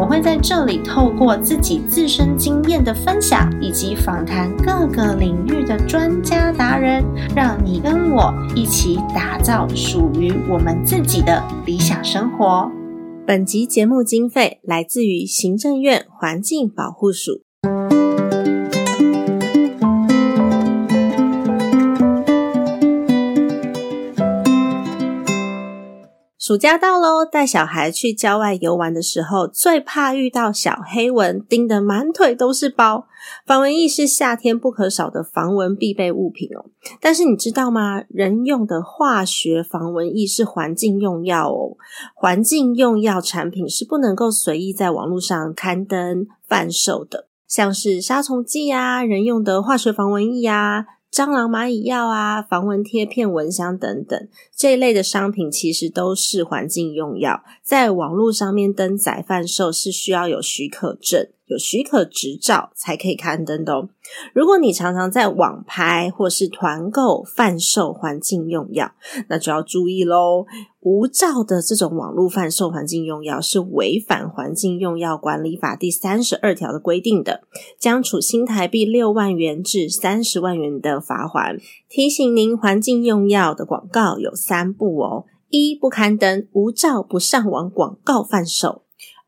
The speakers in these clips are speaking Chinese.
我会在这里透过自己自身经验的分享，以及访谈各个领域的专家达人，让你跟我一起打造属于我们自己的理想生活。本集节目经费来自于行政院环境保护署。暑假到喽，带小孩去郊外游玩的时候，最怕遇到小黑蚊，叮得满腿都是包。防蚊液是夏天不可少的防蚊必备物品哦。但是你知道吗？人用的化学防蚊液是环境用药哦。环境用药产品是不能够随意在网络上刊登贩售的，像是杀虫剂啊、人用的化学防蚊液啊。蟑螂、蚂蚁药啊，防蚊贴片、蚊香等等这一类的商品，其实都是环境用药，在网络上面登载贩售是需要有许可证。有许可执照才可以刊登的哦。如果你常常在网拍或是团购贩售环境用药，那就要注意喽。无照的这种网络贩售环境用药是违反《环境用药管理法》第三十二条的规定的，将处新台币六万元至三十万元的罚款。提醒您，环境用药的广告有三步哦：一不刊登无照不上网广告贩售；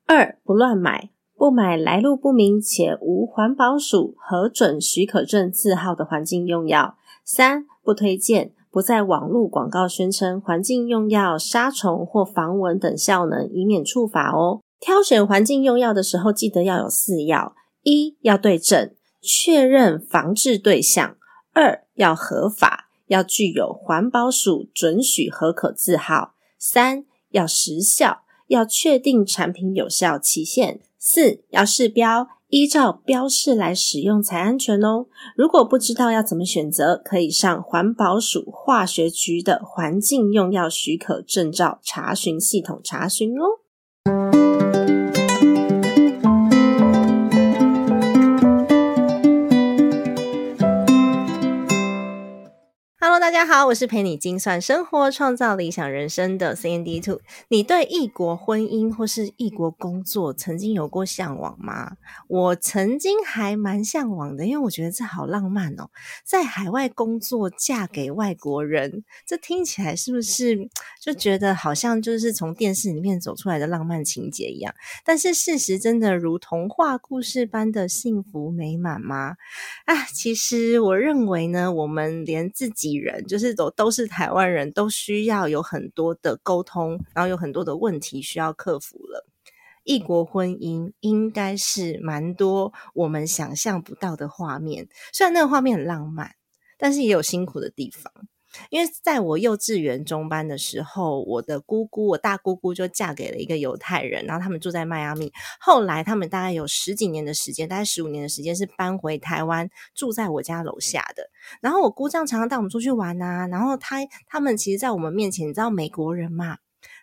二不乱买。不买来路不明且无环保署核准许可证字号的环境用药。三不推荐，不在网络广告宣称环境用药杀虫或防蚊等效能，以免处罚哦。挑选环境用药的时候，记得要有四要：一要对症，确认防治对象；二要合法，要具有环保署准许核可字号；三要时效，要确定产品有效期限。四要试标，依照标示来使用才安全哦。如果不知道要怎么选择，可以上环保署化学局的环境用药许可证照查询系统查询哦。大家好，我是陪你精算生活、创造理想人生的 C N D Two。你对异国婚姻或是异国工作曾经有过向往吗？我曾经还蛮向往的，因为我觉得这好浪漫哦，在海外工作嫁给外国人，这听起来是不是就觉得好像就是从电视里面走出来的浪漫情节一样？但是事实真的如童话故事般的幸福美满吗？啊，其实我认为呢，我们连自己人。就是都都是台湾人都需要有很多的沟通，然后有很多的问题需要克服了。异国婚姻应该是蛮多我们想象不到的画面，虽然那个画面很浪漫，但是也有辛苦的地方。因为在我幼稚园中班的时候，我的姑姑，我大姑姑就嫁给了一个犹太人，然后他们住在迈阿密。后来他们大概有十几年的时间，大概十五年的时间是搬回台湾，住在我家楼下的。然后我姑丈常常带我们出去玩啊，然后他他们其实，在我们面前，你知道美国人嘛？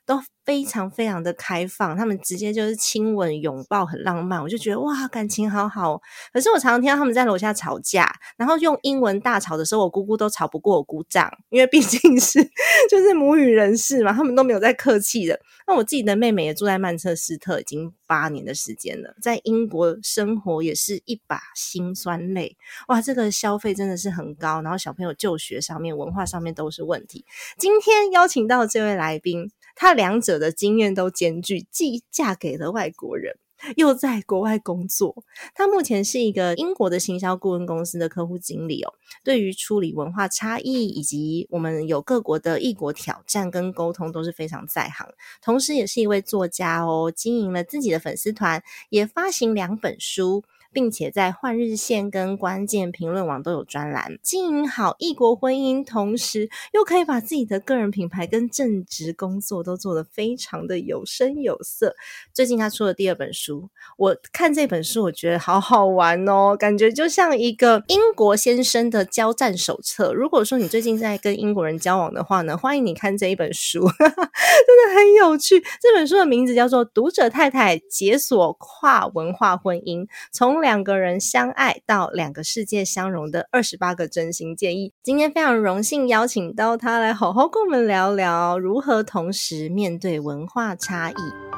都非常非常的开放，他们直接就是亲吻、拥抱，很浪漫。我就觉得哇，感情好好。可是我常常听到他们在楼下吵架，然后用英文大吵的时候，我姑姑都吵不过我姑丈，因为毕竟是就是母语人士嘛，他们都没有在客气的。那我自己的妹妹也住在曼彻斯特，已经八年的时间了，在英国生活也是一把辛酸泪。哇，这个消费真的是很高，然后小朋友就学上面、文化上面都是问题。今天邀请到这位来宾。她两者的经验都兼具，既嫁给了外国人，又在国外工作。她目前是一个英国的行销顾问公司的客户经理哦。对于处理文化差异以及我们有各国的异国挑战跟沟通都是非常在行。同时，也是一位作家哦，经营了自己的粉丝团，也发行两本书。并且在《换日线》跟《关键评论网》都有专栏，经营好异国婚姻，同时又可以把自己的个人品牌跟正职工作都做得非常的有声有色。最近他出了第二本书，我看这本书，我觉得好好玩哦，感觉就像一个英国先生的交战手册。如果说你最近在跟英国人交往的话呢，欢迎你看这一本书，真的很有趣。这本书的名字叫做《读者太太解锁跨文化婚姻：从两个人相爱到两个世界相融的二十八个真心建议》。今天非常荣幸邀请到他来好好跟我们聊聊如何同时面对文化差异。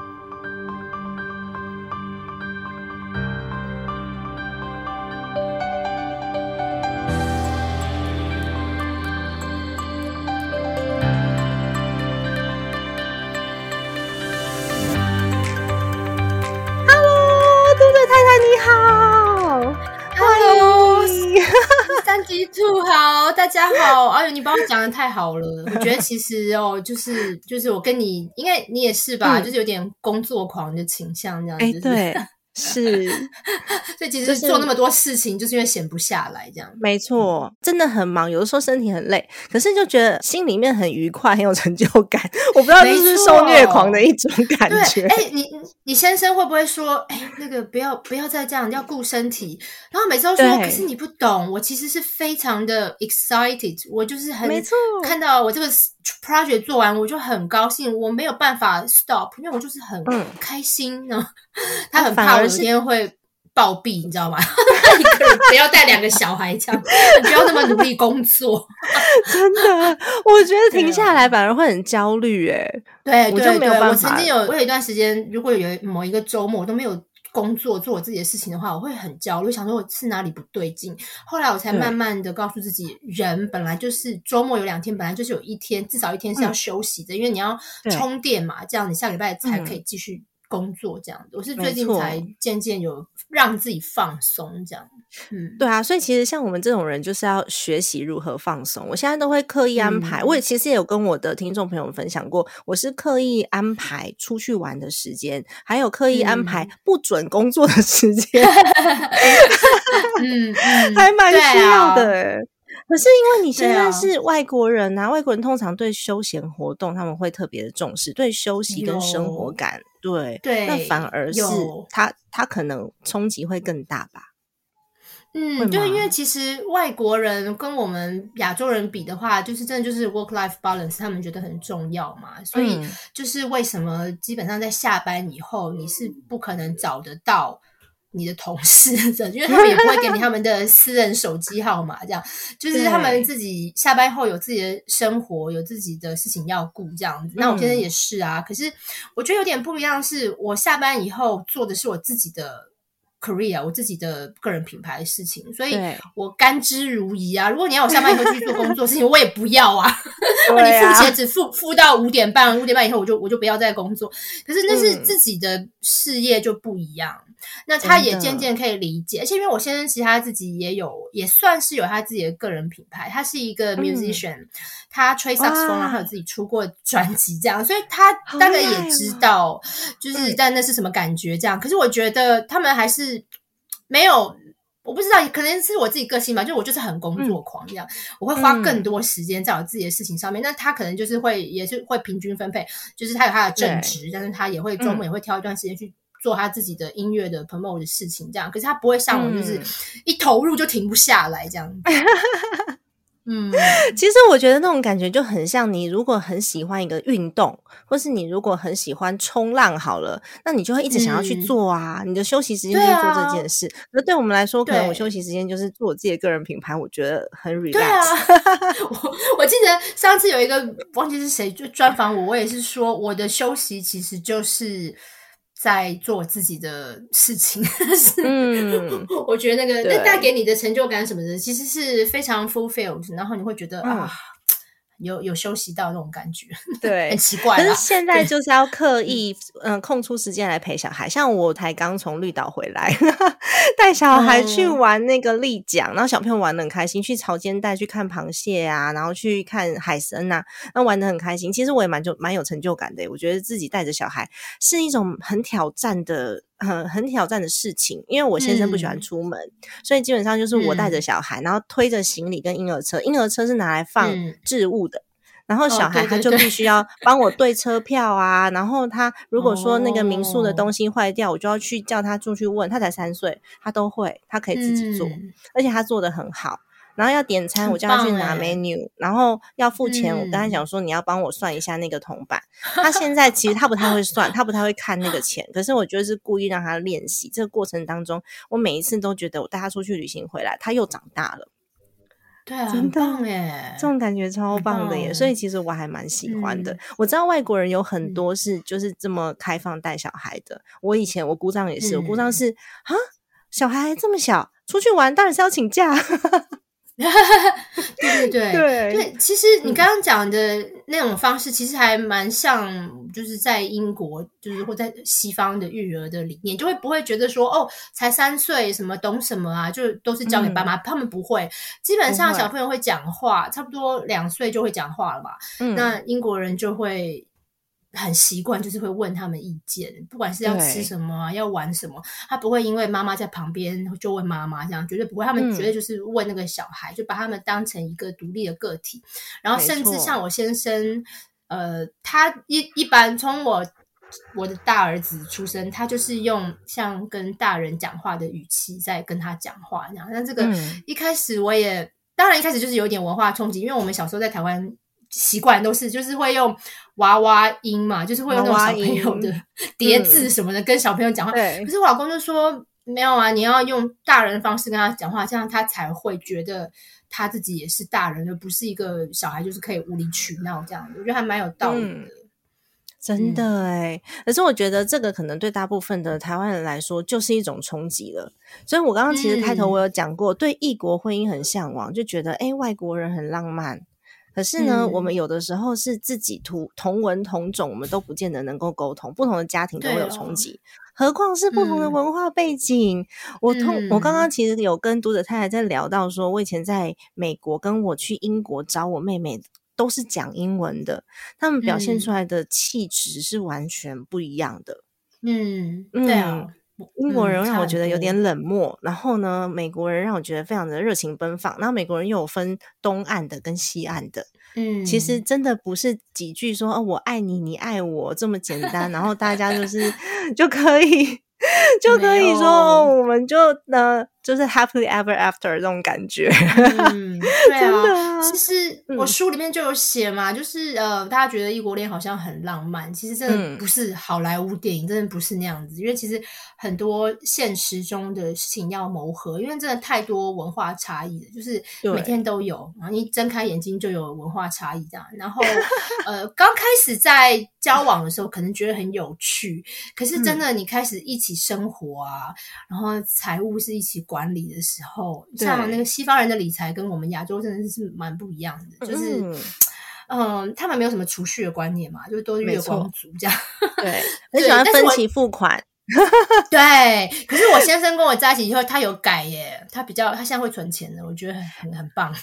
三级兔好，大家好。哎呦，你把我讲的太好了。我觉得其实哦，就是就是我跟你，应该你也是吧，就是有点工作狂的倾向这样子。对。是，所以其实做那么多事情，就是因为闲不下来，这样。没错，真的很忙，有的时候身体很累，可是就觉得心里面很愉快，很有成就感。我不知道这是受虐狂的一种感觉。哎，你你先生会不会说，哎，那个不要不要再这样，要顾身体？然后每次都说，可是你不懂，我其实是非常的 excited，我就是很没错，看到我这个 project 做完，我就很高兴，我没有办法 stop，因为我就是很开心呢。他很怕。有一天会暴毙，你知道吗？不要带两个小孩这样，不要那么努力工作。真的，我觉得停下来反而会很焦虑。哎，对，我就没有办法。我曾经有，我有一段时间，如果有某一个周末我都没有工作，做我自己的事情的话，我会很焦虑，想说我是哪里不对劲。后来我才慢慢的告诉自己，人本来就是周末有两天，本来就是有一天，至少一天是要休息的，因为你要充电嘛，这样你下礼拜才可以继续。工作这样，我是最近才渐渐有让自己放松这样。嗯，对啊，所以其实像我们这种人，就是要学习如何放松。我现在都会刻意安排，我也其实也有跟我的听众朋友们分享过，我是刻意安排出去玩的时间，还有刻意安排不准工作的时间。嗯，还蛮需要的。可是因为你现在是外国人啊，外国人通常对休闲活动他们会特别的重视，对休息跟生活感，对对，那反而是他他可能冲击会更大吧。嗯，对，因为其实外国人跟我们亚洲人比的话，就是真的就是 work life balance，他们觉得很重要嘛，所以就是为什么基本上在下班以后，你是不可能找得到。你的同事，因为他们也不会给你他们的 私人手机号码，这样就是他们自己下班后有自己的生活，有自己的事情要顾，这样子。那我现在也是啊，可是我觉得有点不一样，是我下班以后做的是我自己的。career，我自己的个人品牌的事情，所以我甘之如饴啊。如果你要我下班以后去做工作事情，我也不要啊。如果你付钱只付付到五点半，五点半以后我就我就不要再工作。可是那是自己的事业就不一样，那他也渐渐可以理解。而且因为我先生其实他自己也有，也算是有他自己的个人品牌，他是一个 musician，他吹萨克斯风，然后有自己出过专辑这样，所以他大概也知道，就是但那是什么感觉这样。可是我觉得他们还是。没有，我不知道，可能是我自己个性吧。就我就是很工作狂这样，我会花更多时间在我自己的事情上面。那他可能就是会，也是会平均分配，就是他有他的正职，但是他也会周末也会挑一段时间去做他自己的音乐的 promote 的事情。这样，可是他不会像我，就是一投入就停不下来这样。嗯，其实我觉得那种感觉就很像你如果很喜欢一个运动，或是你如果很喜欢冲浪，好了，那你就会一直想要去做啊。你的休息时间就是做这件事。那对我们来说，可能我休息时间就是做我自己的个人品牌，我觉得很 relax。对啊，我我记得上次有一个忘记是谁就专访我，我也是说我的休息其实就是。在做自己的事情，嗯，我觉得那个那带给你的成就感什么的，其实是非常 fulfilled，然后你会觉得啊。有有休息到那种感觉，对，很奇怪。可是现在就是要刻意嗯空出时间来陪小孩，像我才刚从绿岛回来，带小孩去玩那个丽江，然后小朋友玩的很开心，去潮间带去看螃蟹啊，然后去看海参啊，那玩的很开心。其实我也蛮就蛮有成就感的，我觉得自己带着小孩是一种很挑战的。很很挑战的事情，因为我先生不喜欢出门，所以基本上就是我带着小孩，然后推着行李跟婴儿车，婴儿车是拿来放置物的。然后小孩他就必须要帮我对车票啊，然后他如果说那个民宿的东西坏掉，我就要去叫他出去问。他才三岁，他都会，他可以自己做，而且他做的很好。然后要点餐，我叫他去拿 menu，然后要付钱，我跟他讲说你要帮我算一下那个铜板。他现在其实他不太会算，他不太会看那个钱，可是我觉得是故意让他练习。这个过程当中，我每一次都觉得我带他出去旅行回来，他又长大了。对啊，真的耶，这种感觉超棒的耶！所以其实我还蛮喜欢的。我知道外国人有很多是就是这么开放带小孩的。我以前我姑丈也是，我姑丈是啊，小孩这么小出去玩当然是要请假。对对 对。对，其实你刚刚讲的那种方式，其实还蛮像，就是在英国，就是或在西方的育儿的理念，就会不会觉得说，哦，才三岁，什么懂什么啊，就都是交给爸妈，他们不会，基本上小朋友会讲话，差不多两岁就会讲话了吧？那英国人就会。很习惯，就是会问他们意见，不管是要吃什么，要玩什么，他不会因为妈妈在旁边就问妈妈，这样绝对不会。他们绝对就是问那个小孩，就把他们当成一个独立的个体。然后甚至像我先生，呃，他一一般从我我的大儿子出生，他就是用像跟大人讲话的语气在跟他讲话，这样。那这个一开始我也当然一开始就是有点文化冲击，因为我们小时候在台湾。习惯都是就是会用娃娃音嘛，就是会用那种小朋友的叠字什么的跟小朋友讲话。可是我老公就说没有啊，你要用大人的方式跟他讲话，这样他才会觉得他自己也是大人，而不是一个小孩，就是可以无理取闹这样。我觉得还蛮有道理的，真的哎。可是我觉得这个可能对大部分的台湾人来说就是一种冲击了。所以我刚刚其实开头我有讲过，对异国婚姻很向往，就觉得哎，外国人很浪漫。可是呢，我们有的时候是自己同同文同种，我们都不见得能够沟通，不同的家庭都会有冲击，何况是不同的文化背景。我通我刚刚其实有跟读者太太在聊到，说我以前在美国，跟我去英国找我妹妹，都是讲英文的，他们表现出来的气质是完全不一样的。嗯，对啊。英国人让我觉得有点冷漠，然后呢，美国人让我觉得非常的热情奔放。然后美国人又有分东岸的跟西岸的，嗯，其实真的不是几句说“哦，我爱你，你爱我”这么简单，然后大家就是 就可以 就可以说我们就呢。就是 happily ever after 这种感觉，嗯，对啊，其实我书里面就有写嘛，就是呃，大家觉得异国恋好像很浪漫，其实真的不是好莱坞电影，真的不是那样子，因为其实很多现实中的事情要磨合，因为真的太多文化差异了，就是每天都有，然后一睁开眼睛就有文化差异这样，然后呃，刚开始在交往的时候可能觉得很有趣，可是真的你开始一起生活啊，然后财务是一起。管理的时候，像那个西方人的理财跟我们亚洲真的是蛮不一样的，就是，嗯，他们没有什么储蓄的观念嘛，就都是月光族这样，对，很喜欢分期付款。对，可是我先生跟我在一起以后，他有改耶，他比较他现在会存钱的，我觉得很很很棒。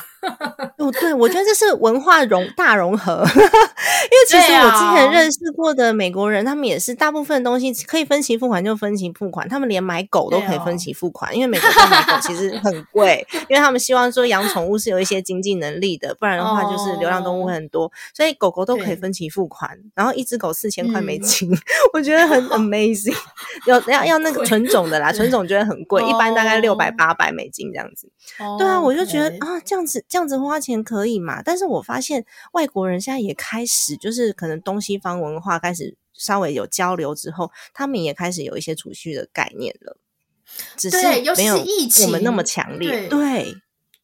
哦，对，我觉得这是文化融大融合，因为其实我之前认识过的美国人，他们也是大部分东西可以分期付款就分期付款，他们连买狗都可以分期付款，因为美国买狗其实很 贵，因为他们希望说养宠物是有一些经济能力的，不然的话就是流浪动物会很多，所以狗狗都可以分期付款，然后一只狗四千块美金，我觉得很 amazing。要要要那个纯种的啦，纯种觉得很贵，一般大概六百八百美金这样子。对啊，我就觉得啊，这样子这样子花钱可以嘛？但是我发现外国人现在也开始，就是可能东西方文化开始稍微有交流之后，他们也开始有一些储蓄的概念了。只是没有我们那么强烈。对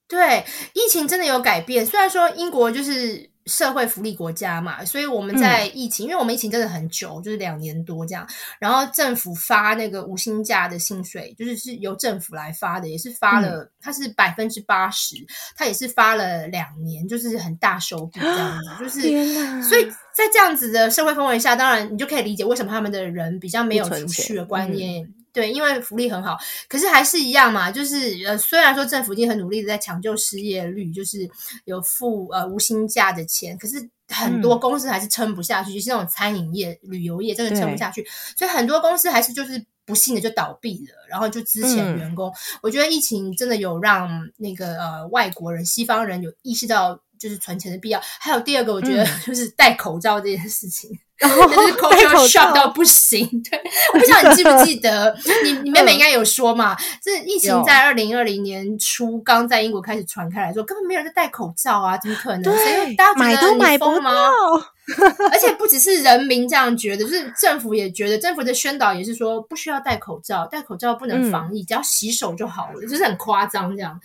对，疫情真的有改变。虽然说英国就是。社会福利国家嘛，所以我们在疫情，因为我们疫情真的很久，就是两年多这样。然后政府发那个无薪假的薪水，就是是由政府来发的，也是发了，它是百分之八十，它也是发了两年，就是很大手笔这样子。就是，所以在这样子的社会氛围下，当然你就可以理解为什么他们的人比较没有储蓄的观念。对，因为福利很好，可是还是一样嘛，就是呃，虽然说政府已经很努力的在抢救失业率，就是有付呃无薪假的钱，可是很多公司还是撑不下去，就是那种餐饮业、旅游业真的撑不下去，所以很多公司还是就是不幸的就倒闭了，然后就之前员工，我觉得疫情真的有让那个呃外国人、西方人有意识到就是存钱的必要。还有第二个，我觉得就是戴口罩这件事情。然后就是 culture shock 到不行，对，我不知道你记不记得，你你妹妹应该有说嘛，这疫情在二零二零年初刚在英国开始传开来，说根本没有人在戴口罩啊，怎么可能？对，大家买都买不到。而且不只是人民这样觉得，就是政府也觉得，政府的宣导也是说不需要戴口罩，戴口罩不能防疫，只要洗手就好了，就是很夸张这样。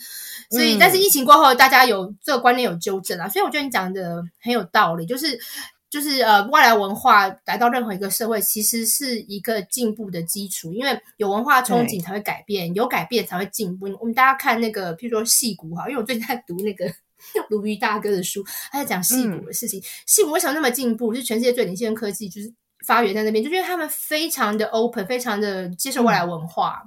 所以，但是疫情过后，大家有这个观念有纠正啊，所以我觉得你讲的很有道理，就是。就是呃，外来文化来到任何一个社会，其实是一个进步的基础。因为有文化憧憬才会改变，有改变才会进步。我们大家看那个，譬如说戏骨哈，因为我最近在读那个 鲁豫大哥的书，他在讲戏骨的事情。戏骨为什么那么进步？是全世界最领先科技，就是发源在那边，就因为他们非常的 open，非常的接受外来文化。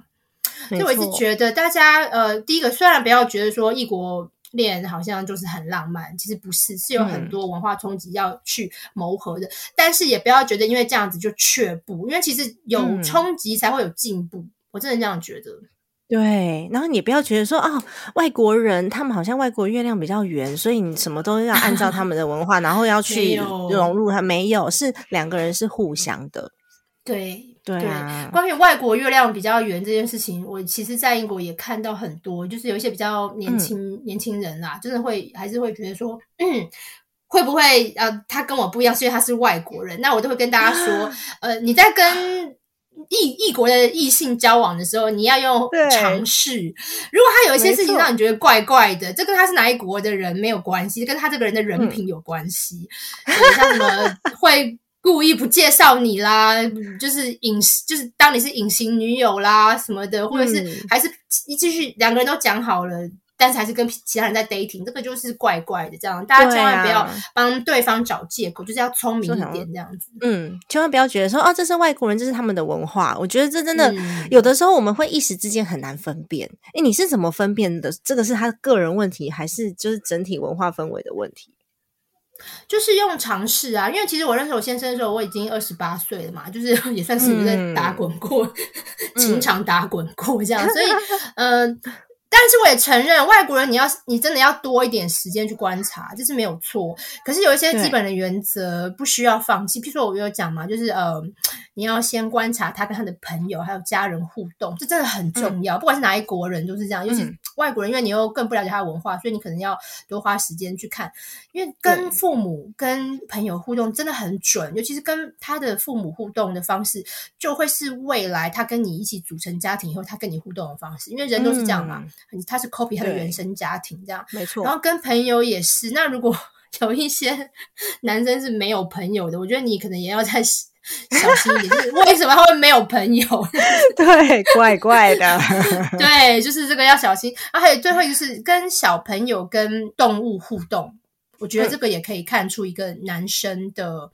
所以我一直觉得，大家呃，第一个虽然不要觉得说异国。恋好像就是很浪漫，其实不是，是有很多文化冲击要去谋合的。但是也不要觉得因为这样子就却步，因为其实有冲击才会有进步。我真的这样觉得。对，然后你不要觉得说啊，外国人他们好像外国月亮比较圆，所以你什么都要按照他们的文化，然后要 去融入。他没有，是两个人是互相的。对。对，关于外国月亮比较圆这件事情，我其实，在英国也看到很多，就是有一些比较年轻年轻人啦，真的会还是会觉得说，嗯，会不会呃，他跟我不一样，是因为他是外国人？那我都会跟大家说，呃，你在跟异异国的异性交往的时候，你要用尝试。如果他有一些事情让你觉得怪怪的，这跟他是哪一国的人没有关系，跟他这个人的人品有关系。像什么 会。故意不介绍你啦，就是隐，就是当你是隐形女友啦什么的，或者是还是继续两个人都讲好了，但是还是跟其他人在 dating，这个就是怪怪的。这样大家千万不要帮对方找借口，就是要聪明一点这样子。嗯，千万不要觉得说哦，这是外国人，这是他们的文化。我觉得这真的有的时候我们会一时之间很难分辨。哎，你是怎么分辨的？这个是他个人问题，还是就是整体文化氛围的问题？就是用尝试啊，因为其实我认识我先生的时候，我已经二十八岁了嘛，就是 也算是在打滚过，情场打滚过这样，所以嗯。但是我也承认，外国人你要你真的要多一点时间去观察，这是没有错。可是有一些基本的原则不需要放弃。譬如说，我有讲嘛，就是呃，你要先观察他跟他的朋友还有家人互动，这真的很重要。不管是哪一国人都是这样，尤其外国人，因为你又更不了解他的文化，所以你可能要多花时间去看。因为跟父母、跟朋友互动真的很准，尤其是跟他的父母互动的方式，就会是未来他跟你一起组成家庭以后，他跟你互动的方式。因为人都是这样嘛。他是 copy 他的原生家庭这样，没错。然后跟朋友也是。那如果 有一些 男生是没有朋友的，我觉得你可能也要再 小心一点。就是为什么他会没有朋友？对，怪怪的。对，就是这个要小心。啊，还有最后一个是跟小朋友、跟动物互动。我觉得这个也可以看出一个男生的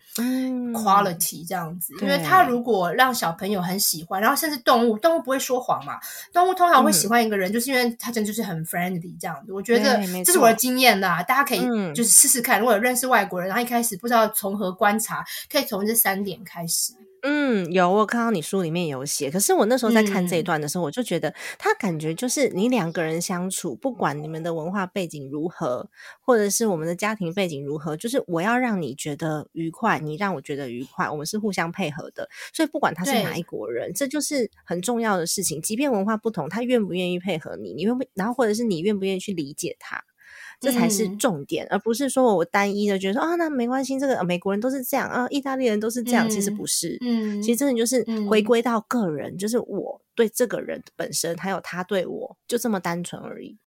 quality 这样子，因为他如果让小朋友很喜欢，然后甚至动物，动物不会说谎嘛，动物通常会喜欢一个人，就是因为他真的就是很 friendly 这样子。我觉得这是我的经验啦，大家可以就是试试看。如果有认识外国人，然后一开始不知道从何观察，可以从这三点开始。嗯，有我看到你书里面有写，可是我那时候在看这一段的时候，我就觉得他感觉就是你两个人相处，不管你们的文化背景如何，或者是我们的家庭背景如何，就是我要让你觉得愉快，你让我觉得愉快，我们是互相配合的。所以不管他是哪一国人，这就是很重要的事情。即便文化不同，他愿不愿意配合你，你愿不，然后或者是你愿不愿意去理解他。这才是重点，而不是说我单一的觉得说啊，那没关系，这个美国人都是这样啊，意大利人都是这样，其实不是，嗯，其实真的就是回归到个人，就是我对这个人本身，还有他对我，就这么单纯而已。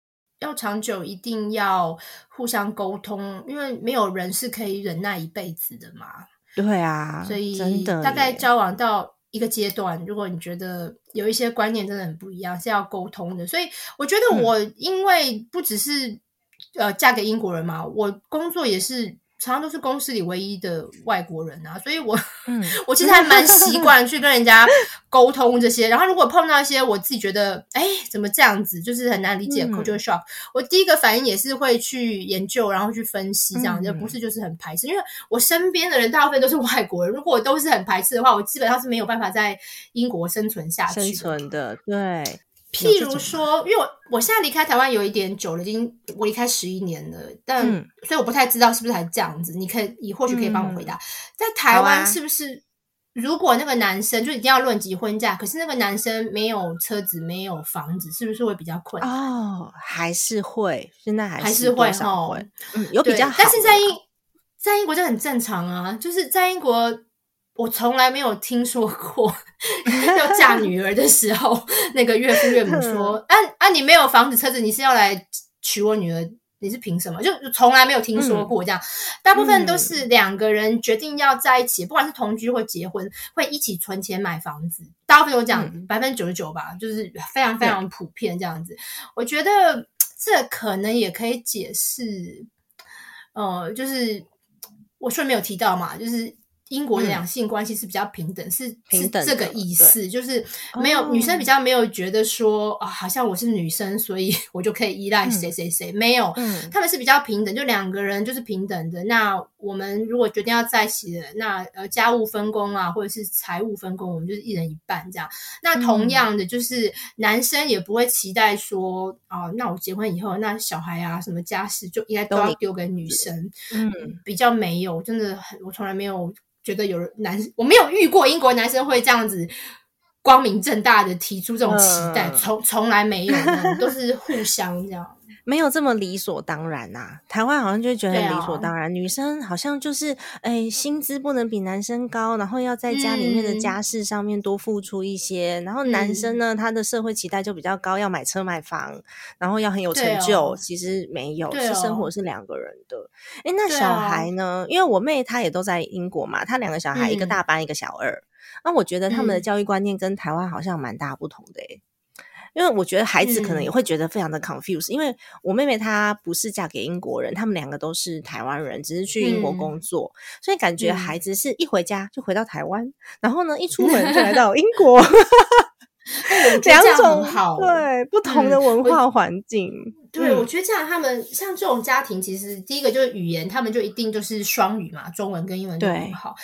要长久，一定要互相沟通，因为没有人是可以忍耐一辈子的嘛。对啊，所以真的，大概交往到一个阶段，如果你觉得有一些观念真的很不一样，是要沟通的。所以我觉得我因为不只是。呃，嫁给英国人嘛，我工作也是常常都是公司里唯一的外国人啊，所以我，我其实还蛮习 惯去跟人家沟通这些。然后如果碰到一些我自己觉得，哎，怎么这样子，就是很难理解 culture shock，我第一个反应也是会去研究，然后去分析，这样就不是就是很排斥。因为我身边的人大部分都是外国人，如果我都是很排斥的话，我基本上是没有办法在英国生存下去。生存的，对。譬如说，因为我我现在离开台湾有一点久了，已经我离开十一年了，但所以我不太知道是不是还这样子。你可以，你或许可以帮我回答，在台湾是不是如果那个男生就一定要论及婚嫁，可是那个男生没有车子、没有房子，是不是会比较困难？哦，还是会，现在还还是会哦，嗯，有比较好，但是在英在英国就很正常啊，就是在英国。我从来没有听说过 要嫁 女儿的时候，那个岳父岳母说：“啊啊，你没有房子车子，你是要来娶我女儿？你是凭什么？”就从来没有听说过这样。大部分都是两个人决定要在一起，不管是同居或结婚，会一起存钱买房子。大部分都这样子，百分之九十九吧，就是非常非常普遍这样子。我觉得这可能也可以解释，呃，就是我说没有提到嘛，就是。英国的两性关系是比较平等，是是这个意思，就是没有女生比较没有觉得说啊，好像我是女生，所以 我就可以依赖谁谁谁，没有，他们是比较平等，就两个人就是平等的。那我们如果决定要在一起的，那呃家务分工啊，或者是财务分工，我们就是一人一半这样。那同样的，就是男生也不会期待说啊，那我结婚以后，那小孩啊什么家事就应该都要丢给女生，嗯，比较没有，真的很，我从来没有。觉得有人男，我没有遇过英国男生会这样子光明正大的提出这种期待，从从来没有，都是互相这样。没有这么理所当然呐，台湾好像就觉得理所当然，女生好像就是哎，薪资不能比男生高，然后要在家里面的家事上面多付出一些，然后男生呢，他的社会期待就比较高，要买车买房，然后要很有成就。其实没有，是生活是两个人的。哎，那小孩呢？因为我妹她也都在英国嘛，她两个小孩，一个大班，一个小二。那我觉得他们的教育观念跟台湾好像蛮大不同的哎。因为我觉得孩子可能也会觉得非常的 confused，因为我妹妹她不是嫁给英国人，他们两个都是台湾人，只是去英国工作，所以感觉孩子是一回家就回到台湾，然后呢一出门就来 到英国，两种对不同的文化环境。对，我觉得这样，他们像这种家庭，其实第一个就是语言，他们就一定就是双语嘛，中文跟英文都很好。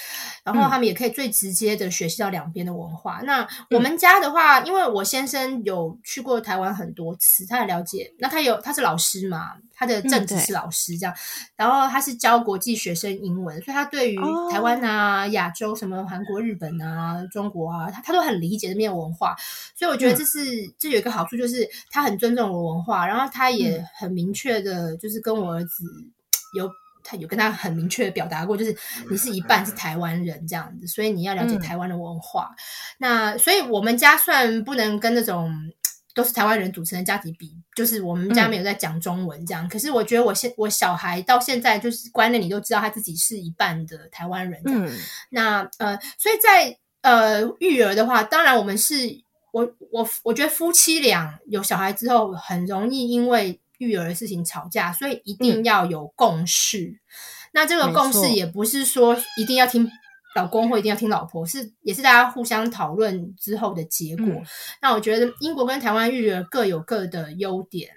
然后他们也可以最直接的学习到两边的文化。那我们家的话，因为我先生有去过台湾很多次，他很了解。那他有他是老师嘛，他的正职是老师这样。然后他是教国际学生英文，所以他对于台湾啊、亚洲什么韩国、日本啊、中国啊，他他都很理解这边文化。所以我觉得这是这有一个好处，就是他很尊重我文化，然后他。也很明确的，就是跟我儿子 有他有跟他很明确的表达过，就是你是一半是台湾人这样子，所以你要了解台湾的文化。那所以我们家算不能跟那种 都是台湾人组成的家庭比，就是我们家没有在讲中文这样。可是我觉得我现我小孩到现在就是观念，里都知道他自己是一半的台湾人。嗯，那呃，所以在呃育儿的话，当然我们是。我我我觉得夫妻俩有小孩之后，很容易因为育儿的事情吵架，所以一定要有共识。那这个共识也不是说一定要听老公或一定要听老婆，是也是大家互相讨论之后的结果。那我觉得英国跟台湾育儿各有各的优点。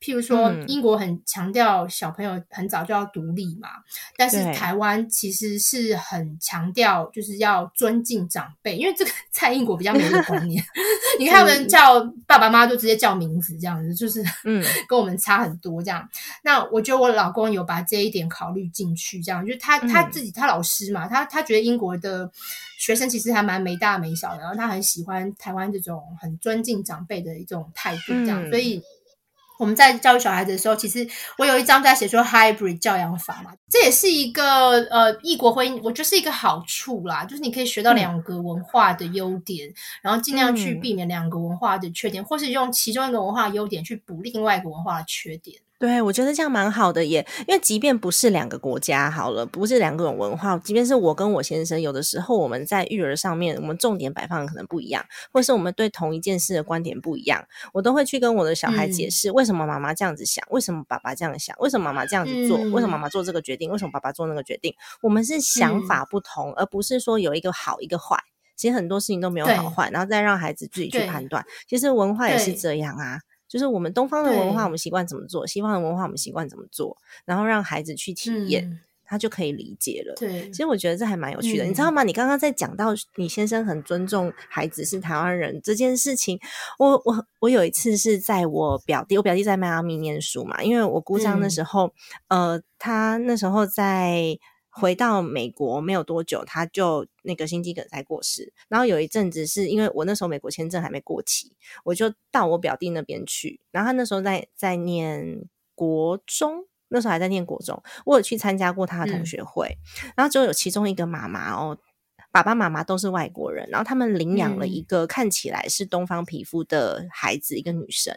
譬如说，英国很强调小朋友很早就要独立嘛，但是台湾其实是很强调就是要尊敬长辈，因为这个 在英国比较没有观念。你看他们叫爸爸妈妈就直接叫名字这样子，就是嗯，跟我们差很多这样。那我觉得我老公有把这一点考虑进去，这样就是他他自己他老师嘛，他他觉得英国的学生其实还蛮没大没小的，然后他很喜欢台湾这种很尊敬长辈的一种态度，这样所以。我们在教育小孩子的时候，其实我有一章在写说 hybrid 教养法嘛，这也是一个呃异国婚姻，我觉得是一个好处啦，就是你可以学到两个文化的优点，然后尽量去避免两个文化的缺点，或是用其中一个文化优点去补另外一个文化的缺点。对，我觉得这样蛮好的耶，因为即便不是两个国家好了，不是两个种文化，即便是我跟我先生，有的时候我们在育儿上面，我们重点摆放的可能不一样，或是我们对同一件事的观点不一样，我都会去跟我的小孩解释，为什么妈妈这样子想，为什么爸爸这样想，为什么妈妈这样子做，为什么妈妈做这个决定，为什么爸爸做那个决定，我们是想法不同，而不是说有一个好一个坏，其实很多事情都没有好坏，然后再让孩子自己去判断，其实文化也是这样啊。就是我们东方的文化，我们习惯怎么做；西方的文化，我们习惯怎么做。然后让孩子去体验，他就可以理解了。对，其实我觉得这还蛮有趣的，你知道吗？你刚刚在讲到你先生很尊重孩子是台湾人这件事情，我我我有一次是在我表弟，我表弟在迈阿密念书嘛，因为我姑丈那时候，呃，他那时候在。回到美国没有多久，他就那个心肌梗塞过世。然后有一阵子是因为我那时候美国签证还没过期，我就到我表弟那边去。然后他那时候在在念国中，那时候还在念国中，我有去参加过他的同学会。然后就有其中一个妈妈哦。爸爸妈妈都是外国人，然后他们领养了一个看起来是东方皮肤的孩子，一个女生。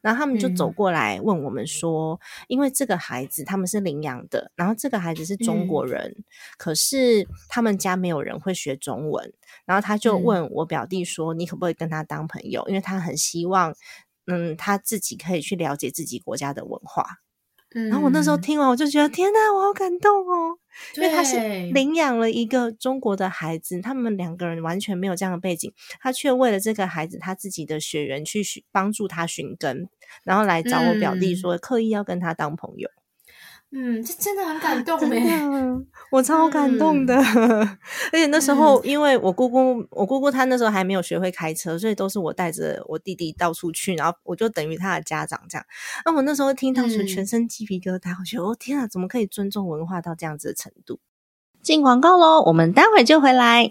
然后他们就走过来问我们说：“因为这个孩子他们是领养的，然后这个孩子是中国人，可是他们家没有人会学中文。”然后他就问我表弟说：“你可不可以跟他当朋友？因为他很希望，嗯，他自己可以去了解自己国家的文化。”然后我那时候听完，我就觉得天哪，我好感动哦！因为他是领养了一个中国的孩子，他们两个人完全没有这样的背景，他却为了这个孩子他自己的血缘去寻帮助他寻根，然后来找我表弟说，刻意要跟他当朋友。嗯，这真的很感动 哎，我超感动的。而且那时候，因为我姑姑，我姑姑她那时候还没有学会开车，所以都是我带着我弟弟到处去，然后我就等于他的家长这样。那我那时候听到是全身鸡皮疙瘩，我觉得哦天啊，怎么可以尊重文化到这样子的程度？进广告喽，我们待会就回来。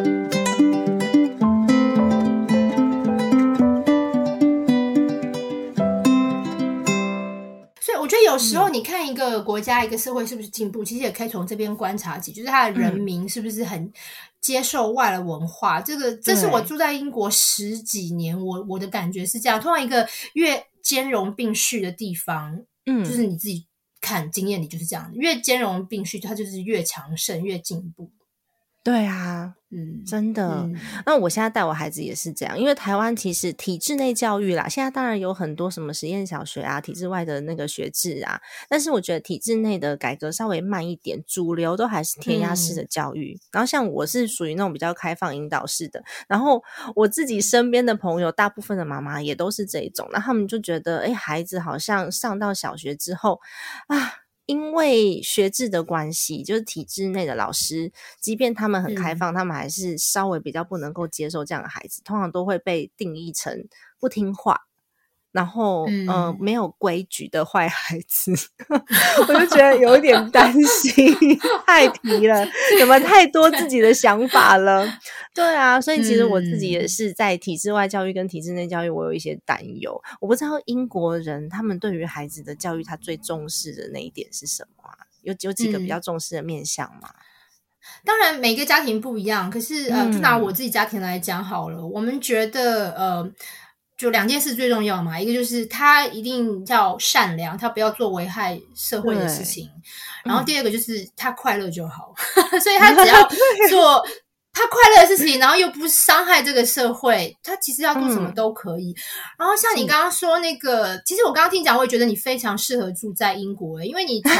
有时候你看一个国家、一个社会是不是进步，其实也可以从这边观察起，就是他的人民是不是很接受外来文化。这个，这是我住在英国十几年，我我的感觉是这样。通常一个越兼容并蓄的地方，嗯，就是你自己。看经验里就是这样，越兼容并蓄，它就是越强盛、越进步。对啊。嗯，真的。那我现在带我孩子也是这样，因为台湾其实体制内教育啦，现在当然有很多什么实验小学啊，体制外的那个学制啊。但是我觉得体制内的改革稍微慢一点，主流都还是填鸭式的教育。然后像我是属于那种比较开放引导式的，然后我自己身边的朋友，大部分的妈妈也都是这一种。那他们就觉得，哎，孩子好像上到小学之后啊。因为学制的关系，就是体制内的老师，即便他们很开放，他们还是稍微比较不能够接受这样的孩子，通常都会被定义成不听话。然后嗯，没有规矩的坏孩子，我就觉得有一点担心，太皮了，有没有太多自己的想法了？对啊，所以其实我自己也是在体制外教育跟体制内教育，我有一些担忧。我不知道英国人他们对于孩子的教育，他最重视的那一点是什么？有有几个比较重视的面向吗？当然，每个家庭不一样。可是呃，就拿我自己家庭来讲好了，我们觉得呃。就两件事最重要嘛，一个就是他一定要善良，他不要做危害社会的事情。然后第二个就是他快乐就好，所以他只要 做。他快乐的事情，然后又不伤害这个社会，他其实要做什么都可以。然后像你刚刚说那个，其实我刚刚听讲，我也觉得你非常适合住在英国，因为你从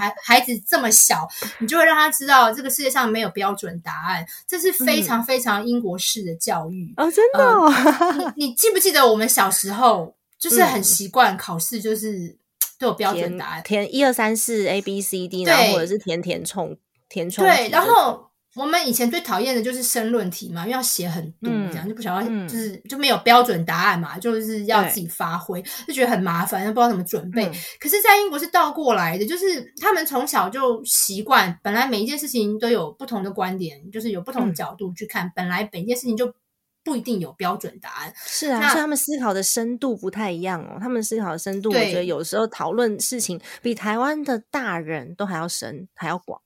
孩 孩子这么小，你就会让他知道这个世界上没有标准答案，这是非常非常英国式的教育哦，真的。你你记不记得我们小时候就是很习惯考试，就是都有标准答案，填一二三四 A B C D，然后或者是填填充填充对，然后。我们以前最讨厌的就是申论题嘛，因为要写很多，这样就不晓得，就是就没有标准答案嘛，就是要自己发挥，就觉得很麻烦，又不知道怎么准备。可是，在英国是倒过来的，就是他们从小就习惯，本来每一件事情都有不同的观点，就是有不同的角度去看，本来每一件事情就不一定有标准答案。是啊，所以他们思考的深度不太一样哦。他们思考的深度，我觉得有时候讨论事情比台湾的大人都还要深，还要广。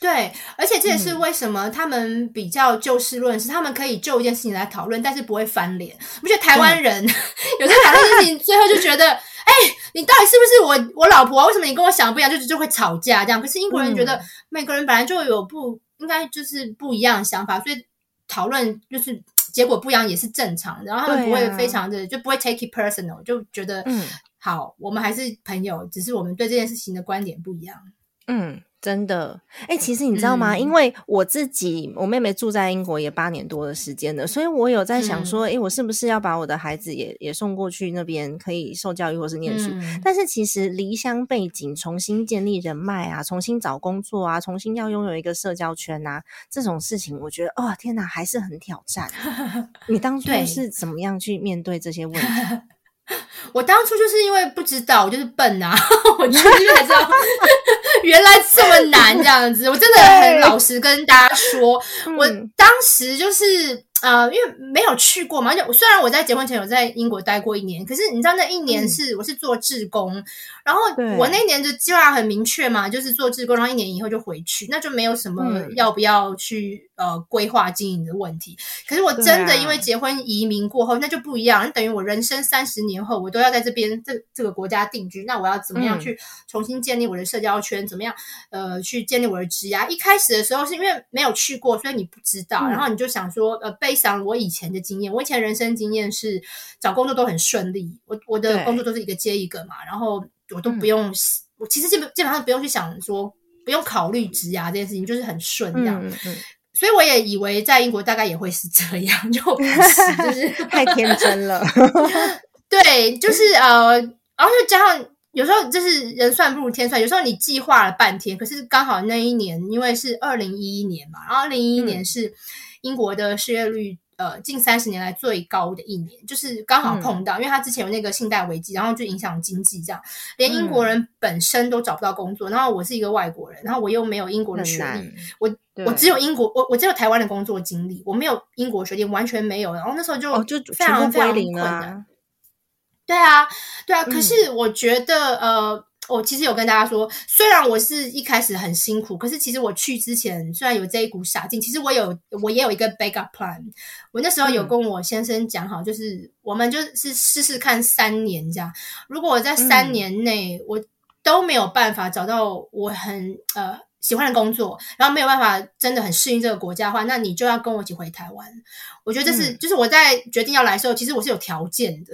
对，而且这也是为什么他们比较就事论事，他们可以就一件事情来讨论，但是不会翻脸。我觉得台湾人 有时候讨论事情，最后就觉得，哎，你到底是不是我我老婆？为什么你跟我想的不一样？就就会吵架这样。可是英国人觉得每个人本来就有不应该就是不一样的想法，所以讨论就是结果不一样也是正常。然后他们不会非常的就不会 take it personal，就觉得嗯好，我们还是朋友，只是我们对这件事情的观点不一样。嗯。真的，哎，其实你知道吗？因为我自己，我妹妹住在英国也八年多的时间了，所以我有在想说，哎，我是不是要把我的孩子也也送过去那边，可以受教育或是念书？但是其实离乡背景，重新建立人脉啊，重新找工作啊，重新要拥有一个社交圈啊，这种事情，我觉得，哦，天哪，还是很挑战。你当初是怎么样去面对这些问题？我当初就是因为不知道，我就是笨啊，我就是才知道 原来这么难这样子。我真的很老实跟大家说，我当时就是。呃，因为没有去过嘛，而且虽然我在结婚前有在英国待过一年，可是你知道那一年是我是做志工，然后我那年的计划很明确嘛，就是做志工，然后一年以后就回去，那就没有什么要不要去呃规划经营的问题。可是我真的因为结婚移民过后，那就不一样，那等于我人生三十年后我都要在这边这这个国家定居，那我要怎么样去重新建立我的社交圈？怎么样呃去建立我的职涯？一开始的时候是因为没有去过，所以你不知道，然后你就想说呃背上我以前的经验，我以前人生经验是找工作都很顺利，我我的工作都是一个接一个嘛，然后我都不用，我其实基本基本上不用去想说不用考虑职涯这件事情，就是很顺这样，所以我也以为在英国大概也会是这样，就不是，就是 太天真了。对，就是呃，然后加上有时候就是人算不如天算，有时候你计划了半天，可是刚好那一年因为是二零一一年嘛，然后二零一一年是。英国的失业率，呃，近三十年来最高的一年，就是刚好碰到，因为他之前有那个信贷危机，然后就影响经济，这样连英国人本身都找不到工作。然后我是一个外国人，然后我又没有英国的学历，我我只有英国，我我只有台湾的工作经历，我没有英国学历，完全没有。然后那时候就就非常非常困难。对啊，对啊。可是我觉得，呃。我其实有跟大家说，虽然我是一开始很辛苦，可是其实我去之前虽然有这一股傻劲，其实我有我也有一个 backup plan。我那时候有跟我先生讲好，就是我们就是试试看三年这样。如果我在三年内我都没有办法找到我很呃。喜欢的工作，然后没有办法真的很适应这个国家的话，那你就要跟我一起回台湾。我觉得这是，就是我在决定要来的时候，其实我是有条件的。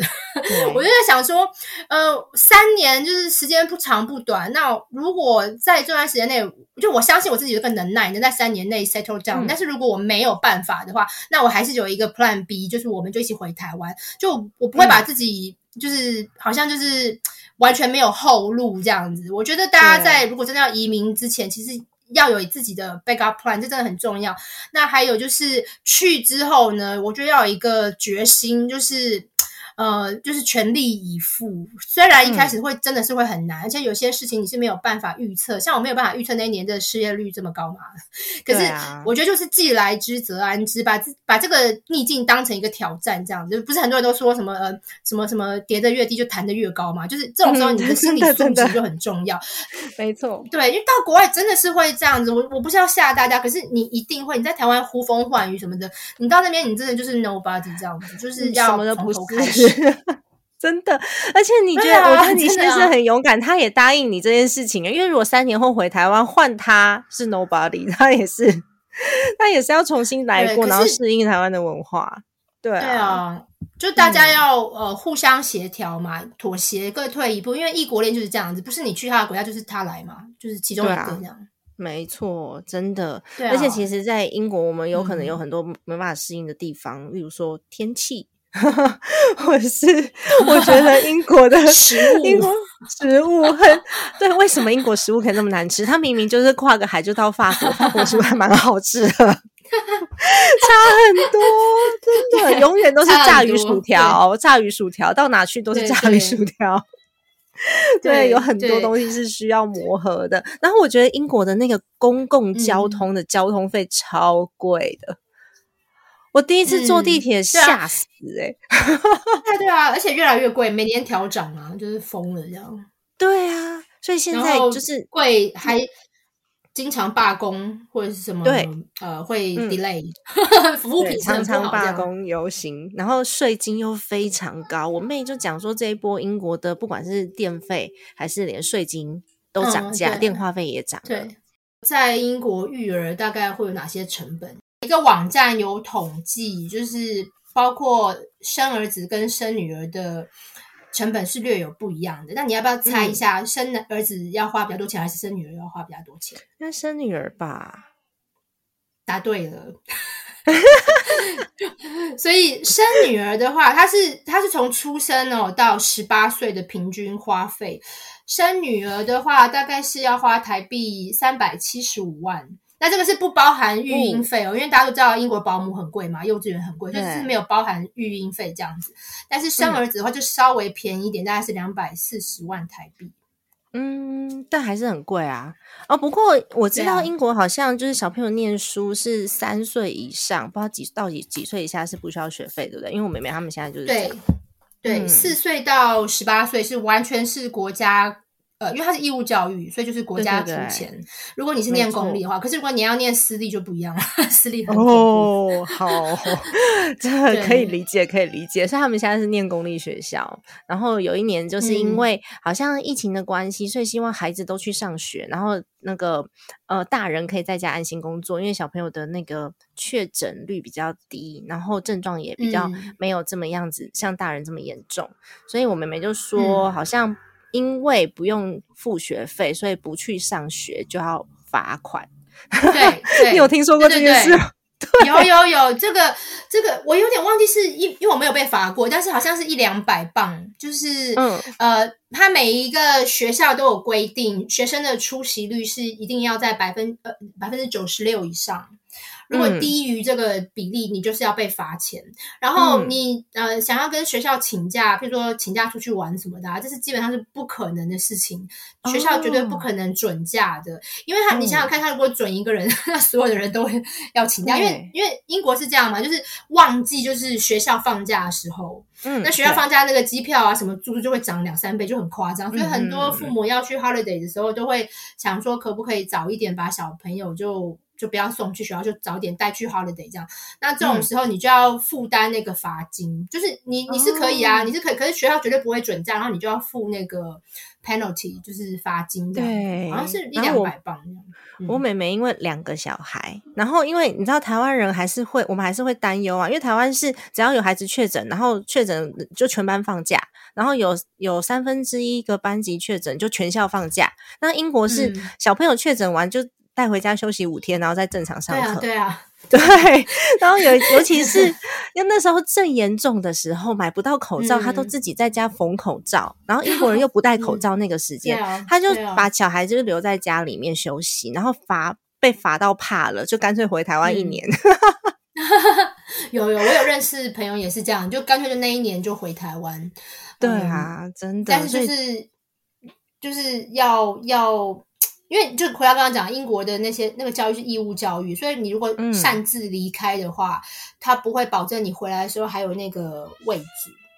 我就在想说，呃，三年就是时间不长不短。那如果在这段时间内，就我相信我自己有个能耐，能在三年内 settle down。但是如果我没有办法的话，那我还是有一个 plan B，就是我们就一起回台湾。就我不会把自己就是好像就是。完全没有后路这样子，我觉得大家在如果真的要移民之前，其实要有自己的 backup plan，这真的很重要。那还有就是去之后呢，我觉得要有一个决心，就是呃，就是全力以赴。虽然一开始会真的是会很难，而且有些事情你是没有办法预测，像我没有办法预测那一年的失业率这么高嘛。可是我觉得就是既来之则安之，把把这个逆境当成一个挑战，这样子不是很多人都说什么呃什么什么跌得越低就弹得越高嘛？就是这种时候你的心理素质就很重要。没错，对，因为到国外真的是会这样子。我我不是要吓大家，可是你一定会你在台湾呼风唤雨什么的，你到那边你真的就是 nobody 这样子，就是要从头开始。真的，而且你觉得，我觉得你先生很勇敢，他也答应你这件事情因为如果三年后回台湾换他是 nobody，他也是，他也是要重新来过，然后适应台湾的文化。对啊，就大家要呃互相协调嘛，妥协各退一步，因为异国恋就是这样子，不是你去他的国家，就是他来嘛，就是其中一个这样。没错，真的。而且其实，在英国，我们有可能有很多没办法适应的地方，例如说天气。或是我觉得英国的 食物，英国食物很 对。为什么英国食物可以那么难吃？它明明就是跨个海就到法国，法国食物还蛮好吃的，差很多，真的，永远都是炸鱼薯条，炸鱼薯条到哪去都是炸鱼薯条。对，有很多东西是需要磨合的。然后我觉得英国的那个公共交通的交通费超贵的。我第一次坐地铁吓死 哎！对对啊，而且越来越贵，每年调涨啊，就是疯了这样。对啊，所以现在就是贵，还经常罢工或者是什么？对，呃，会 delay 服务品常常罢工游行，然后税金又非常高。我妹就讲说，这一波英国的不管是电费还是连税金都涨价，电话费也涨。对，在英国育儿大概会有哪些成本？一个网站有统计，就是包括生儿子跟生女儿的成本是略有不一样的。那你要不要猜一下，生儿子要花比较多钱，还是生女儿要花比较多钱？那生女儿吧，答对了。所以生女儿的话，她是她是从出生哦到十八岁的平均花费。生女儿的话，大概是要花台币三百七十五万。那这个是不包含育婴费哦，因为大家都知道英国保姆很贵嘛，幼稚园很贵，就是没有包含育婴费这样子。但是生儿子的话就稍微便宜一点，大概是两百四十万台币。嗯，但还是很贵啊。哦，不过我知道英国好像就是小朋友念书是三岁以上，不知道几到底几岁以下是不需要学费，对不对？因为我妹妹他们现在就是对对，四岁到十八岁是完全是国家。呃，因为它是义务教育，所以就是国家出钱。如果你是念公立的话，可是如果你要念私立就不一样了，私立哦，好，这可以理解，可以理解。所以他们现在是念公立学校，然后有一年就是因为好像疫情的关系，所以希望孩子都去上学，然后那个呃大人可以在家安心工作，因为小朋友的那个确诊率比较低，然后症状也比较没有这么样子像大人这么严重，所以我妹妹就说好像。因为不用付学费，所以不去上学就要罚款。对，你有听说过这件事？有有有，这个这个我有点忘记是因因为我没有被罚过，但是好像是一两百磅，就是嗯呃，他每一个学校都有规定，学生的出席率是一定要在百分呃百分之九十六以上。如果低于这个比例，你就是要被罚钱。然后你呃想要跟学校请假，譬如说请假出去玩什么的，这是基本上是不可能的事情。学校绝对不可能准假的，因为他你想想看，他如果准一个人，那所有的人都会要请假。因为因为英国是这样嘛，就是旺季就是学校放假的时候，嗯，那学校放假那个机票啊什么住宿就会涨两三倍，就很夸张。所以很多父母要去 holiday 的时候，都会想说可不可以早一点把小朋友就。就不要送去学校，就早点带去 holiday 这样。那这种时候你就要负担那个罚金，就是你你是可以啊，你是可以，可是学校绝对不会准账，然后你就要付那个 penalty，就是罚金对，好像是一两百磅我妹妹因为两个小孩，然后因为你知道台湾人还是会，我们还是会担忧啊，因为台湾是只要有孩子确诊，然后确诊就全班放假，然后有有三分之一个班级确诊就全校放假。那英国是小朋友确诊完就。带回家休息五天，然后再正常上课。对啊，对啊，对。然后有，尤其是因为那时候正严重的时候，买不到口罩，他都自己在家缝口罩。然后英国人又不戴口罩，那个时间，他就把小孩就留在家里面休息，然后罚被罚到怕了，就干脆回台湾一年。有有，我有认识朋友也是这样，就干脆就那一年就回台湾。对啊，真的。但是就是就是要要。因为就回到刚刚讲，英国的那些那个教育是义务教育，所以你如果擅自离开的话，他不会保证你回来的时候还有那个位置。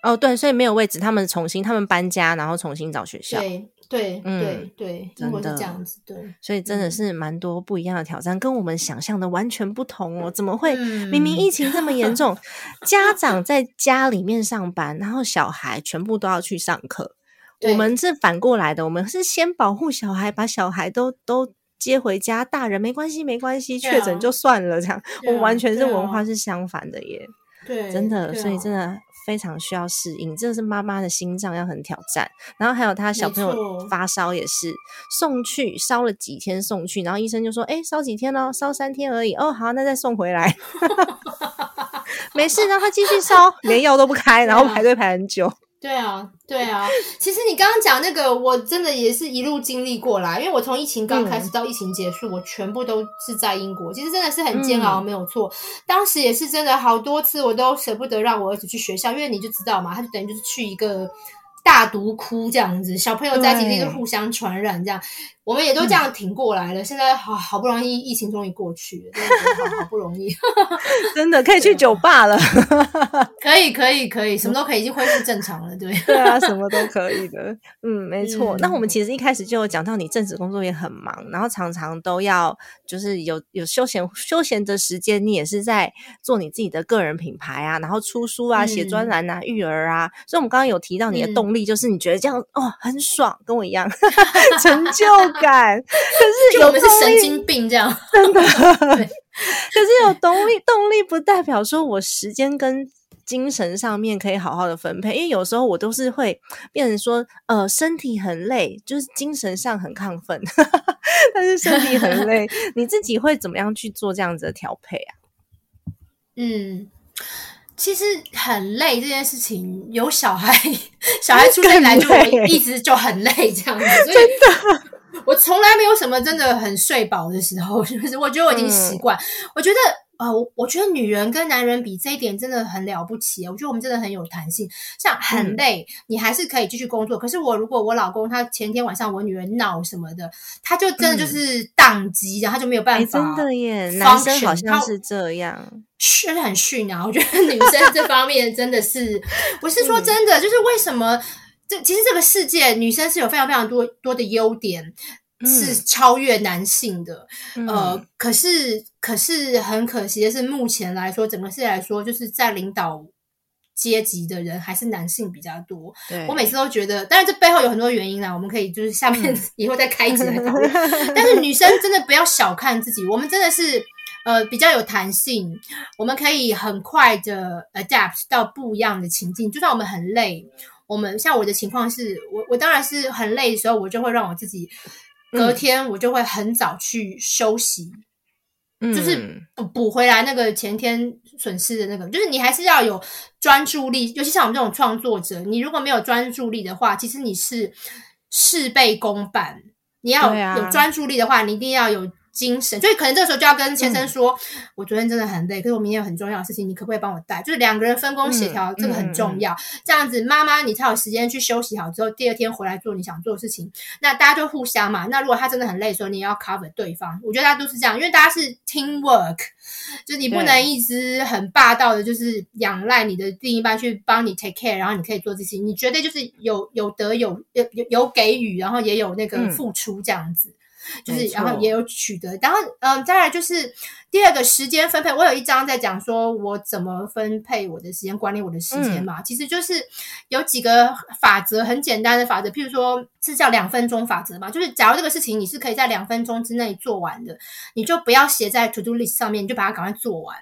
哦，对，所以没有位置，他们重新他们搬家，然后重新找学校。对对对对，英国是这样子。对，所以真的是蛮多不一样的挑战，跟我们想象的完全不同哦。怎么会明明疫情这么严重，家长在家里面上班，然后小孩全部都要去上课？我们是反过来的，我们是先保护小孩，把小孩都都接回家，大人没关系，没关系，确诊就算了，这样。我们完全是文化是相反的耶，对，真的，所以真的非常需要适应，这是妈妈的心脏要很挑战。然后还有他小朋友发烧也是送去烧了几天送去，然后医生就说：“哎，烧几天咯？烧三天而已。”哦，好，那再送回来，没事，让他继续烧，连药都不开，然后排队排很久。对啊，对啊，其实你刚刚讲那个，我真的也是一路经历过来，因为我从疫情刚开始到疫情结束，我全部都是在英国，其实真的是很煎熬，没有错。当时也是真的好多次，我都舍不得让我儿子去学校，因为你就知道嘛，他就等于就是去一个。大毒窟这样子，小朋友在一起就互相传染，这样我们也都这样挺过来了。现在好好不容易疫情终于过去了，好不容易，真的可以去酒吧了。可以可以可以，什么都可以，已经恢复正常了，对对啊，什么都可以的。嗯，没错。那我们其实一开始就有讲到，你正职工作也很忙，然后常常都要就是有有休闲休闲的时间，你也是在做你自己的个人品牌啊，然后出书啊，写专栏啊，育儿啊。所以，我们刚刚有提到你的动力。就是你觉得这样哦很爽，跟我一样 成就感。可是我们是神经病这样，真的。可是有动力，动力不代表说我时间跟精神上面可以好好的分配。因为有时候我都是会变成说，呃，身体很累，就是精神上很亢奋，但是身体很累。你自己会怎么样去做这样子的调配啊？嗯。其实很累这件事情，有小孩，小孩出生来就一直就很累这样子，所以我从来没有什么真的很睡饱的时候，就是我觉得我已经习惯，我觉得。呃，我我觉得女人跟男人比这一点真的很了不起。我觉得我们真的很有弹性，像很累，你还是可以继续工作。可是我如果我老公他前天晚上我女儿闹什么的，他就真的就是宕机，然后他就没有办法。真的耶，男生好像是这样，是很逊啊。我觉得女生这方面真的是，我是说真的，就是为什么这其实这个世界女生是有非常非常多多的优点。是超越男性的，呃，可是可是很可惜的是，目前来说，整个世界来说，就是在领导阶级的人还是男性比较多。我每次都觉得，但是这背后有很多原因啦，我们可以就是下面以后再开一集来讨论。但是女生真的不要小看自己，我们真的是呃比较有弹性，我们可以很快的 adapt 到不一样的情境，就算我们很累，我们像我的情况是，我我当然是很累的时候，我就会让我自己。隔天我就会很早去休息，就是补回来那个前天损失的那个。就是你还是要有专注力，尤其像我们这种创作者，你如果没有专注力的话，其实你是事倍功半。你要有专注力的话，你一定要有。精神，所以可能这个时候就要跟先生说，我昨天真的很累，可是我明天有很重要的事情，你可不可以帮我带？就是两个人分工协调，这个很重要。这样子，妈妈你才有时间去休息好之后，第二天回来做你想做的事情。那大家就互相嘛。那如果他真的很累的时候，你也要 cover 对方。我觉得大家都是这样，因为大家是 team work，就你不能一直很霸道的，就是仰赖你的另一半去帮你 take care，然后你可以做这些，你绝对就是有有得有有有给予，然后也有那个付出这样子。就是，然后也有取得，然后，嗯，再来就是第二个时间分配。我有一章在讲说我怎么分配我的时间，管理我的时间嘛。其实就是有几个法则，很简单的法则，譬如说是叫两分钟法则嘛。就是假如这个事情你是可以在两分钟之内做完的，你就不要写在 to do list 上面，你就把它赶快做完。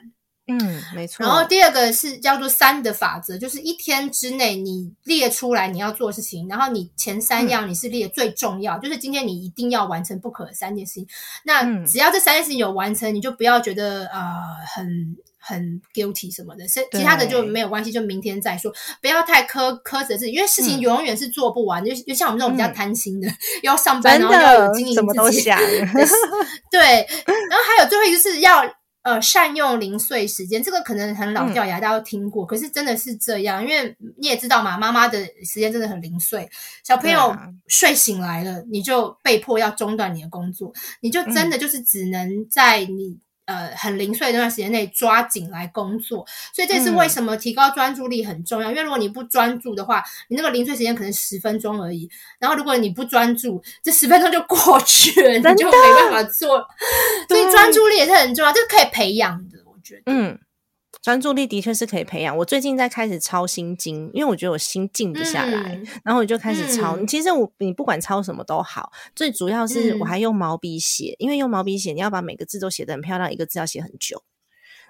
嗯，没错。然后第二个是叫做三的法则，就是一天之内你列出来你要做的事情，然后你前三样你是列最重要，就是今天你一定要完成不可三件事情。那只要这三件事情有完成，你就不要觉得呃很很 guilty 什么的，其他的就没有关系，就明天再说，不要太苛苛责自己，因为事情永远是做不完。就就像我们这种比较贪心的，要上班然后要有经营自己，对。然后还有最后一个是要。呃，善用零碎时间，这个可能很老掉牙，大家都听过。可是真的是这样，因为你也知道嘛，妈妈的时间真的很零碎。小朋友睡醒来了，你就被迫要中断你的工作，你就真的就是只能在你。呃，很零碎那段时间内抓紧来工作，所以这是为什么提高专注力很重要。因为如果你不专注的话，你那个零碎时间可能十分钟而已。然后如果你不专注，这十分钟就过去了，你就没办法做。所以专注力也是很重要，这可以培养的，我觉得。嗯。专注力的确是可以培养。我最近在开始抄心经，因为我觉得我心静不下来，然后我就开始抄。其实我你不管抄什么都好，最主要是我还用毛笔写，因为用毛笔写，你要把每个字都写得很漂亮，一个字要写很久。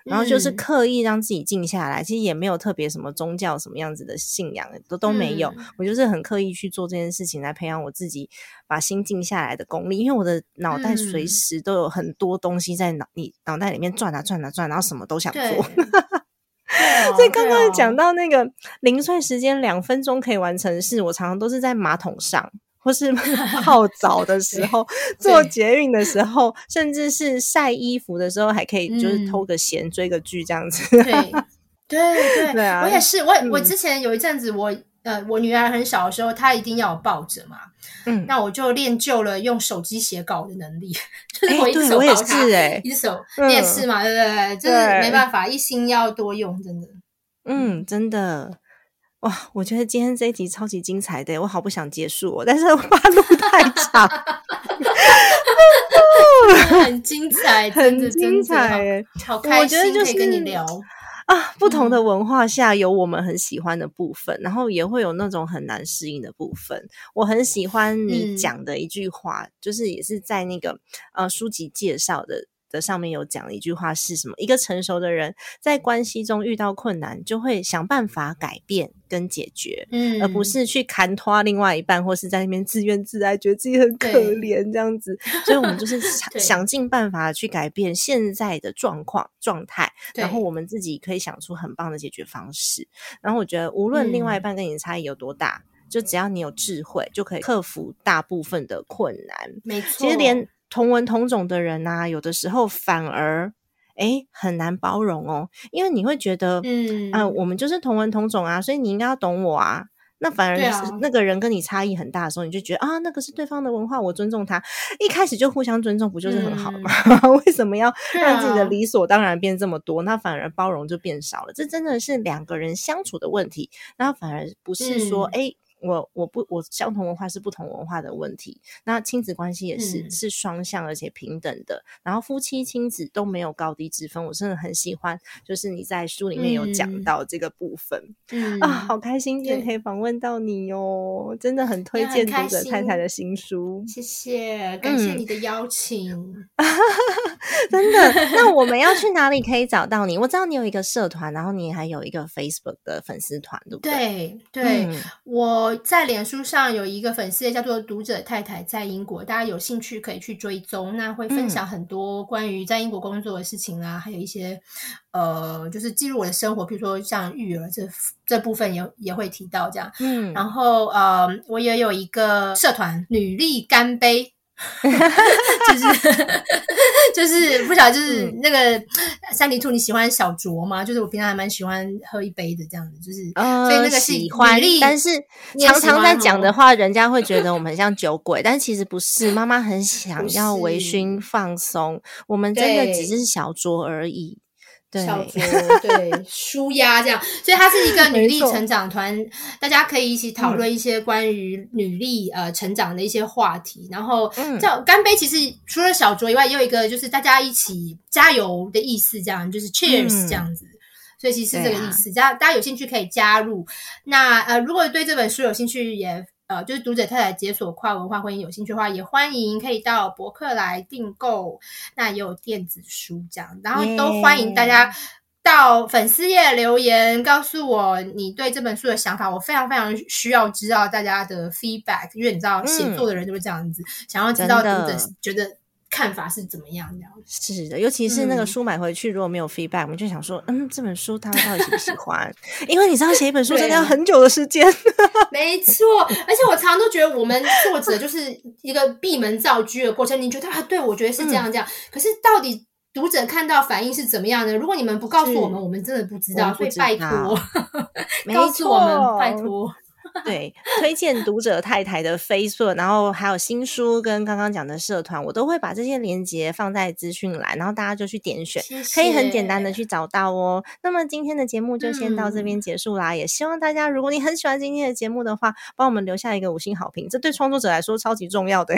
然后就是刻意让自己静下来，其实也没有特别什么宗教什么样子的信仰，都都没有。我就是很刻意去做这件事情，来培养我自己把心静下来的功力。因为我的脑袋随时都有很多东西在脑你脑袋里面转啊转啊转，然后什么都想做。所以刚刚讲到那个零碎时间两分钟可以完成的事，我常常都是在马桶上。或是 泡澡的时候，做捷运的时候，甚至是晒衣服的时候，还可以就是偷个闲追个剧这样子。对对对，我也是。我我之前有一阵子，我呃，我女儿很小的时候，她一定要我抱着嘛。嗯，那我就练就了用手机写稿的能力。就是我一手抱她，一手你也是嘛？对不对？就是没办法，一心要多用，真的。嗯，真的。哇，我觉得今天这一集超级精彩的，我好不想结束，哦但是我怕录太长，很精彩，很精彩，好开心可以跟你聊啊！不同的文化下有我们很喜欢的部分，然后也会有那种很难适应的部分。我很喜欢你讲的一句话，就是也是在那个呃书籍介绍的。的上面有讲一句话是什么？一个成熟的人在关系中遇到困难，就会想办法改变跟解决，嗯，而不是去砍拖另外一半，或是在那边自怨自艾，觉得自己很可怜这样子。所以，我们就是 想想尽办法去改变现在的状况状态，然后我们自己可以想出很棒的解决方式。然后，我觉得无论另外一半跟你的差异有多大，就只要你有智慧，就可以克服大部分的困难。没错，其实连。同文同种的人呐，有的时候反而哎很难包容哦，因为你会觉得，嗯啊，我们就是同文同种啊，所以你应该要懂我啊。那反而是那个人跟你差异很大的时候，你就觉得啊，那个是对方的文化，我尊重他。一开始就互相尊重，不就是很好吗？为什么要让自己的理所当然变这么多？那反而包容就变少了。这真的是两个人相处的问题，那反而不是说哎。我我不我相同文化是不同文化的问题，那亲子关系也是是双向而且平等的，然后夫妻亲子都没有高低之分，我真的很喜欢，就是你在书里面有讲到这个部分，啊，好开心今天可以访问到你哦，真的很推荐读者太太的新书，谢谢，感谢你的邀请，真的，那我们要去哪里可以找到你？我知道你有一个社团，然后你还有一个 Facebook 的粉丝团，对不对？对，对我。在脸书上有一个粉丝页叫做“读者太太在英国”，大家有兴趣可以去追踪。那会分享很多关于在英国工作的事情啊，还有一些呃，就是记录我的生活，比如说像育儿这这部分也也会提到这样。嗯，然后呃，我也有一个社团“女力干杯”。就是就是不晓得，就是那个三里兔，你喜欢小酌吗？就是我平常还蛮喜欢喝一杯的这样子，就是所以那个喜欢，但是常常在讲的话，人家会觉得我们很像酒鬼，但其实不是。妈妈很 想要微醺放松，我们真的只是小酌而已。小酌对舒压这样，所以它是一个女力成长团，大家可以一起讨论一些关于女力呃成长的一些话题。然后叫干杯，其实除了小酌以外，也有一个就是大家一起加油的意思，这样就是 cheers 这样子。所以其实这个意思，大家大家有兴趣可以加入。那呃，如果对这本书有兴趣，也。呃，就是读者太太解锁跨文化婚姻有兴趣的话，也欢迎可以到博客来订购，那也有电子书这样，然后都欢迎大家到粉丝页留言，告诉我你对这本书的想法，我非常非常需要知道大家的 feedback，因为你知道写作的人都是这样子，想要知道读者觉得。看法是怎么样？这样是的，尤其是那个书买回去如果没有 feedback，我们就想说，嗯，这本书他到底喜不喜欢？因为你知道写一本书真的要很久的时间。没错，而且我常常都觉得我们作者就是一个闭门造车的过程。你觉得啊，对我觉得是这样这样，可是到底读者看到反应是怎么样的？如果你们不告诉我们，我们真的不知道，所以拜托，告诉我们，拜托。对，推荐读者太太的 Facebook，然后还有新书跟刚刚讲的社团，我都会把这些链接放在资讯栏，然后大家就去点选，可以很简单的去找到哦。那么今天的节目就先到这边结束啦，也希望大家如果你很喜欢今天的节目的话，帮我们留下一个五星好评，这对创作者来说超级重要的。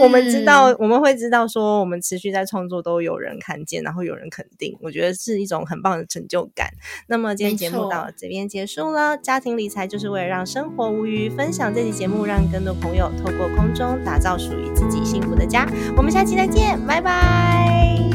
我们知道，我们会知道说，我们持续在创作都有人看见，然后有人肯定，我觉得是一种很棒的成就感。那么今天节目到这边结束了，家庭理财就是为了让生活无余，分享这期节目，让更多朋友透过空中打造属于自己幸福的家。我们下期再见，拜拜。